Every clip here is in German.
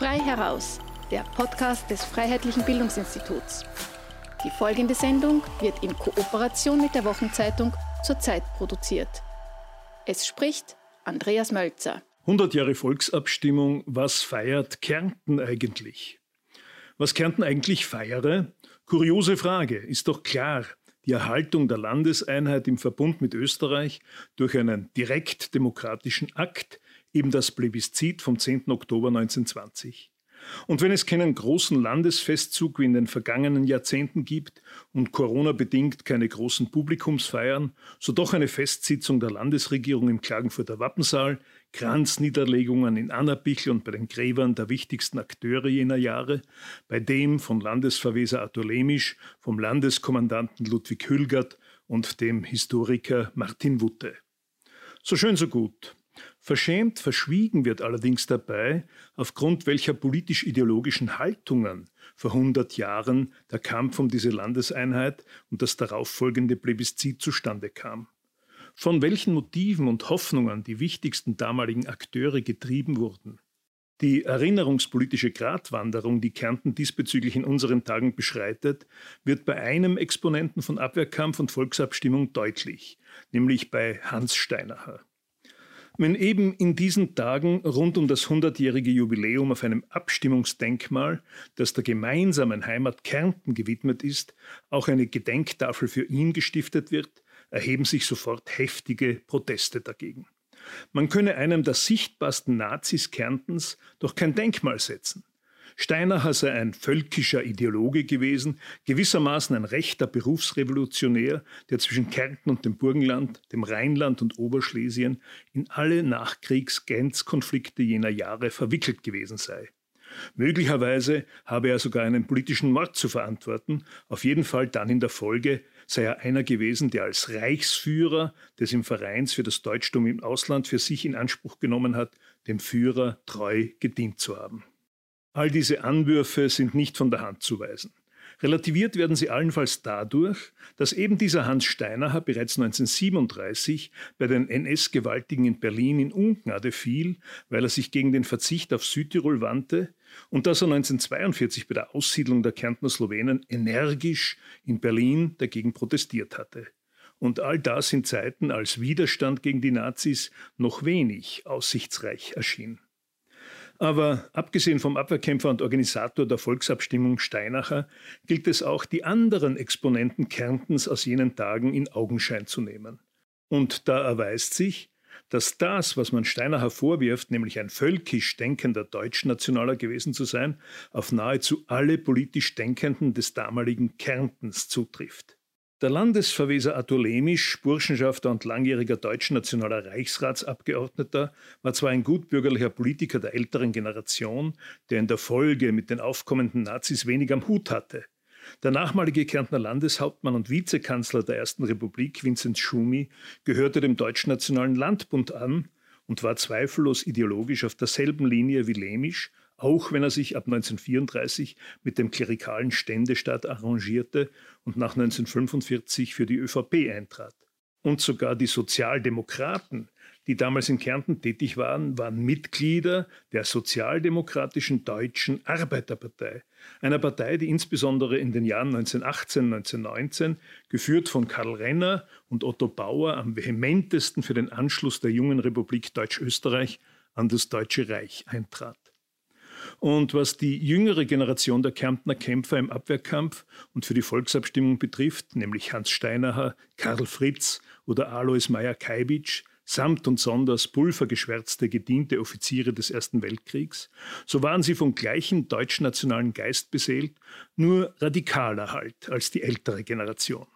Frei heraus, der Podcast des Freiheitlichen Bildungsinstituts. Die folgende Sendung wird in Kooperation mit der Wochenzeitung zur Zeit produziert. Es spricht Andreas Mölzer. 100 Jahre Volksabstimmung, was feiert Kärnten eigentlich? Was Kärnten eigentlich feiere? Kuriose Frage, ist doch klar. Die Erhaltung der Landeseinheit im Verbund mit Österreich durch einen direkt demokratischen Akt, eben das Plebiszit vom 10. Oktober 1920. Und wenn es keinen großen Landesfestzug wie in den vergangenen Jahrzehnten gibt und Corona-bedingt keine großen Publikumsfeiern, so doch eine Festsitzung der Landesregierung im Klagenfurter Wappensaal, Kranzniederlegungen in Annabichl und bei den Gräbern der wichtigsten Akteure jener Jahre, bei dem von Landesverweser Arthur Lemisch, vom Landeskommandanten Ludwig Hülgert und dem Historiker Martin Wutte. So schön, so gut. Verschämt verschwiegen wird allerdings dabei, aufgrund welcher politisch-ideologischen Haltungen vor 100 Jahren der Kampf um diese Landeseinheit und das darauffolgende Plebiszit zustande kam. Von welchen Motiven und Hoffnungen die wichtigsten damaligen Akteure getrieben wurden. Die erinnerungspolitische Gratwanderung, die Kärnten diesbezüglich in unseren Tagen beschreitet, wird bei einem Exponenten von Abwehrkampf und Volksabstimmung deutlich, nämlich bei Hans Steinacher. Wenn eben in diesen Tagen rund um das 100-jährige Jubiläum auf einem Abstimmungsdenkmal, das der gemeinsamen Heimat Kärnten gewidmet ist, auch eine Gedenktafel für ihn gestiftet wird, erheben sich sofort heftige Proteste dagegen. Man könne einem der sichtbarsten Nazis Kärntens doch kein Denkmal setzen. Steinacher sei ein völkischer Ideologe gewesen, gewissermaßen ein rechter Berufsrevolutionär, der zwischen Kärnten und dem Burgenland, dem Rheinland und Oberschlesien in alle Nachkriegs-Grenzkonflikte jener Jahre verwickelt gewesen sei. Möglicherweise habe er sogar einen politischen Mord zu verantworten, auf jeden Fall dann in der Folge sei er einer gewesen, der als Reichsführer des im Vereins für das Deutschtum im Ausland für sich in Anspruch genommen hat, dem Führer treu gedient zu haben. All diese Anwürfe sind nicht von der Hand zu weisen. Relativiert werden sie allenfalls dadurch, dass eben dieser Hans Steinacher bereits 1937 bei den NS-Gewaltigen in Berlin in Ungnade fiel, weil er sich gegen den Verzicht auf Südtirol wandte und dass er 1942 bei der Aussiedlung der Kärntner Slowenen energisch in Berlin dagegen protestiert hatte. Und all das in Zeiten, als Widerstand gegen die Nazis noch wenig aussichtsreich erschien. Aber abgesehen vom Abwehrkämpfer und Organisator der Volksabstimmung Steinacher gilt es auch, die anderen Exponenten Kärntens aus jenen Tagen in Augenschein zu nehmen. Und da erweist sich, dass das, was man Steinacher vorwirft, nämlich ein völkisch denkender Deutschnationaler gewesen zu sein, auf nahezu alle politisch Denkenden des damaligen Kärntens zutrifft. Der Landesverweser Arthur Lemisch, Burschenschafter und langjähriger deutschnationaler Reichsratsabgeordneter, war zwar ein gutbürgerlicher Politiker der älteren Generation, der in der Folge mit den aufkommenden Nazis wenig am Hut hatte. Der nachmalige Kärntner Landeshauptmann und Vizekanzler der Ersten Republik, Vinzenz Schumi, gehörte dem Deutschnationalen Landbund an und war zweifellos ideologisch auf derselben Linie wie Lemisch auch wenn er sich ab 1934 mit dem klerikalen Ständestaat arrangierte und nach 1945 für die ÖVP eintrat. Und sogar die Sozialdemokraten, die damals in Kärnten tätig waren, waren Mitglieder der Sozialdemokratischen Deutschen Arbeiterpartei, einer Partei, die insbesondere in den Jahren 1918, 1919, geführt von Karl Renner und Otto Bauer, am vehementesten für den Anschluss der jungen Republik Deutsch-Österreich an das Deutsche Reich eintrat. Und was die jüngere Generation der Kärntner Kämpfer im Abwehrkampf und für die Volksabstimmung betrifft, nämlich Hans Steinacher, Karl Fritz oder Alois Meyer-Kaibitsch, samt und sonders pulvergeschwärzte gediente Offiziere des Ersten Weltkriegs, so waren sie vom gleichen deutschnationalen Geist beseelt, nur radikaler halt als die ältere Generation.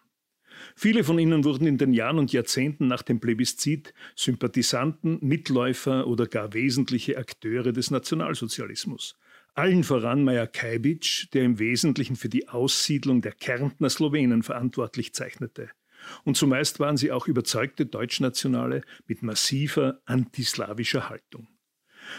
Viele von ihnen wurden in den Jahren und Jahrzehnten nach dem Plebiszit Sympathisanten, Mitläufer oder gar wesentliche Akteure des Nationalsozialismus. Allen voran Maja Kajbic, der im Wesentlichen für die Aussiedlung der Kärntner Slowenen verantwortlich zeichnete. Und zumeist waren sie auch überzeugte Deutschnationale mit massiver antislawischer Haltung.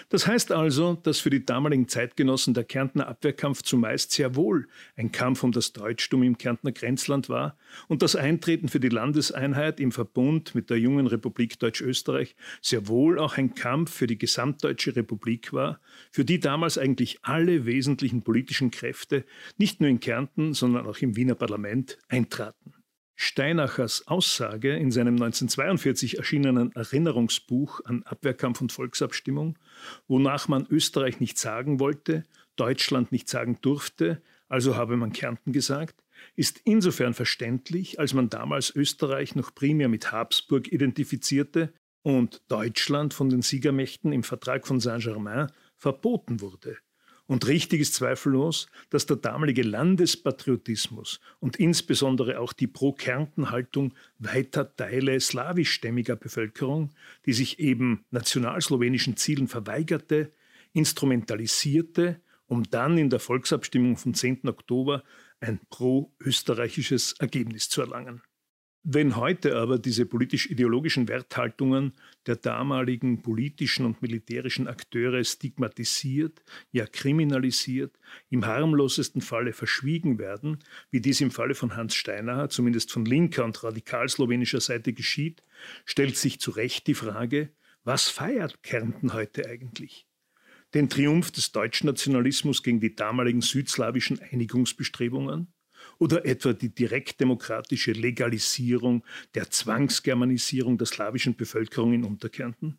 Das heißt also, dass für die damaligen Zeitgenossen der Kärntner Abwehrkampf zumeist sehr wohl ein Kampf um das Deutschtum im Kärntner Grenzland war und das Eintreten für die Landeseinheit im Verbund mit der jungen Republik Deutsch-Österreich sehr wohl auch ein Kampf für die gesamtdeutsche Republik war, für die damals eigentlich alle wesentlichen politischen Kräfte nicht nur in Kärnten, sondern auch im Wiener Parlament eintraten. Steinachers Aussage in seinem 1942 erschienenen Erinnerungsbuch an Abwehrkampf und Volksabstimmung, wonach man Österreich nicht sagen wollte, Deutschland nicht sagen durfte, also habe man Kärnten gesagt, ist insofern verständlich, als man damals Österreich noch primär mit Habsburg identifizierte und Deutschland von den Siegermächten im Vertrag von Saint-Germain verboten wurde. Und richtig ist zweifellos, dass der damalige Landespatriotismus und insbesondere auch die Pro-Kärnten-Haltung weiter Teile slawischstämmiger Bevölkerung, die sich eben nationalslowenischen Zielen verweigerte, instrumentalisierte, um dann in der Volksabstimmung vom 10. Oktober ein pro-österreichisches Ergebnis zu erlangen. Wenn heute aber diese politisch-ideologischen Werthaltungen der damaligen politischen und militärischen Akteure stigmatisiert, ja kriminalisiert, im harmlosesten Falle verschwiegen werden, wie dies im Falle von Hans Steinacher, zumindest von linker und radikal-slowenischer Seite geschieht, stellt sich zu Recht die Frage, was feiert Kärnten heute eigentlich? Den Triumph des Deutschnationalismus gegen die damaligen südslawischen Einigungsbestrebungen? Oder etwa die direktdemokratische Legalisierung der Zwangsgermanisierung der slawischen Bevölkerung in Unterkärnten?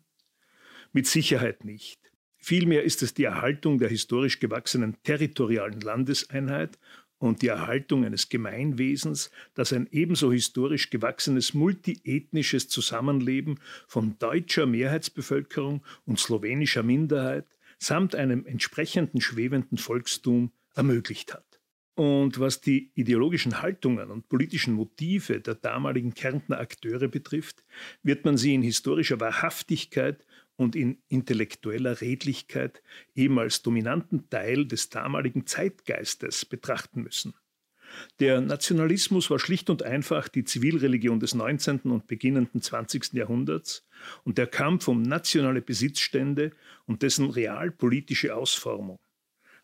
Mit Sicherheit nicht. Vielmehr ist es die Erhaltung der historisch gewachsenen territorialen Landeseinheit und die Erhaltung eines Gemeinwesens, das ein ebenso historisch gewachsenes multiethnisches Zusammenleben von deutscher Mehrheitsbevölkerung und slowenischer Minderheit samt einem entsprechenden schwebenden Volkstum ermöglicht hat. Und was die ideologischen Haltungen und politischen Motive der damaligen Kärntner Akteure betrifft, wird man sie in historischer Wahrhaftigkeit und in intellektueller Redlichkeit eben als dominanten Teil des damaligen Zeitgeistes betrachten müssen. Der Nationalismus war schlicht und einfach die Zivilreligion des 19. und beginnenden 20. Jahrhunderts und der Kampf um nationale Besitzstände und dessen realpolitische Ausformung.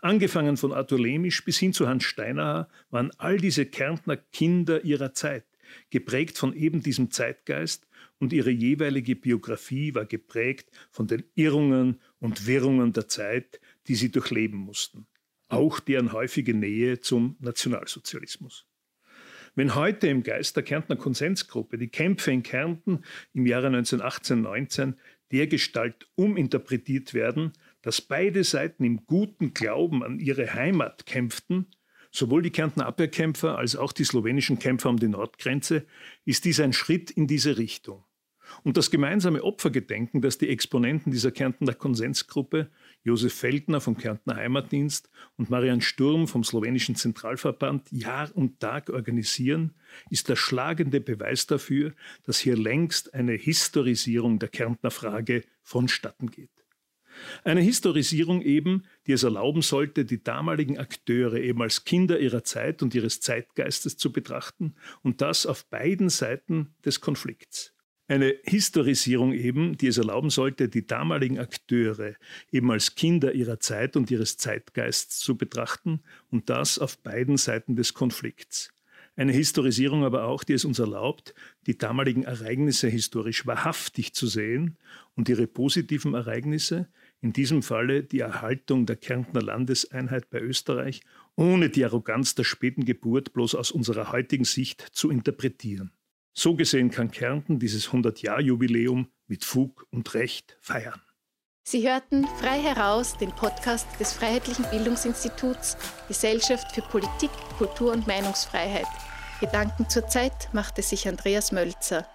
Angefangen von Arthur Lemisch bis hin zu Hans Steinacher waren all diese Kärntner Kinder ihrer Zeit, geprägt von eben diesem Zeitgeist und ihre jeweilige Biografie war geprägt von den Irrungen und Wirrungen der Zeit, die sie durchleben mussten. Auch deren häufige Nähe zum Nationalsozialismus. Wenn heute im Geist der Kärntner Konsensgruppe die Kämpfe in Kärnten im Jahre 1918-19 dergestalt uminterpretiert werden, dass beide Seiten im guten Glauben an ihre Heimat kämpften, sowohl die Kärntner Abwehrkämpfer als auch die slowenischen Kämpfer um die Nordgrenze, ist dies ein Schritt in diese Richtung. Und das gemeinsame Opfergedenken, das die Exponenten dieser Kärntner Konsensgruppe, Josef Feldner vom Kärntner Heimatdienst und Marian Sturm vom slowenischen Zentralverband Jahr und Tag organisieren, ist der schlagende Beweis dafür, dass hier längst eine Historisierung der Kärntner Frage vonstatten geht. Eine Historisierung eben, die es erlauben sollte, die damaligen Akteure eben als Kinder ihrer Zeit und ihres Zeitgeistes zu betrachten und das auf beiden Seiten des Konflikts. Eine Historisierung eben, die es erlauben sollte, die damaligen Akteure eben als Kinder ihrer Zeit und ihres Zeitgeists zu betrachten und das auf beiden Seiten des Konflikts. Eine Historisierung aber auch, die es uns erlaubt, die damaligen Ereignisse historisch wahrhaftig zu sehen und ihre positiven Ereignisse, in diesem Falle die Erhaltung der Kärntner Landeseinheit bei Österreich, ohne die Arroganz der späten Geburt bloß aus unserer heutigen Sicht zu interpretieren. So gesehen kann Kärnten dieses 100-Jahr-Jubiläum mit Fug und Recht feiern. Sie hörten frei heraus den Podcast des Freiheitlichen Bildungsinstituts Gesellschaft für Politik, Kultur und Meinungsfreiheit. Gedanken zur Zeit machte sich Andreas Mölzer.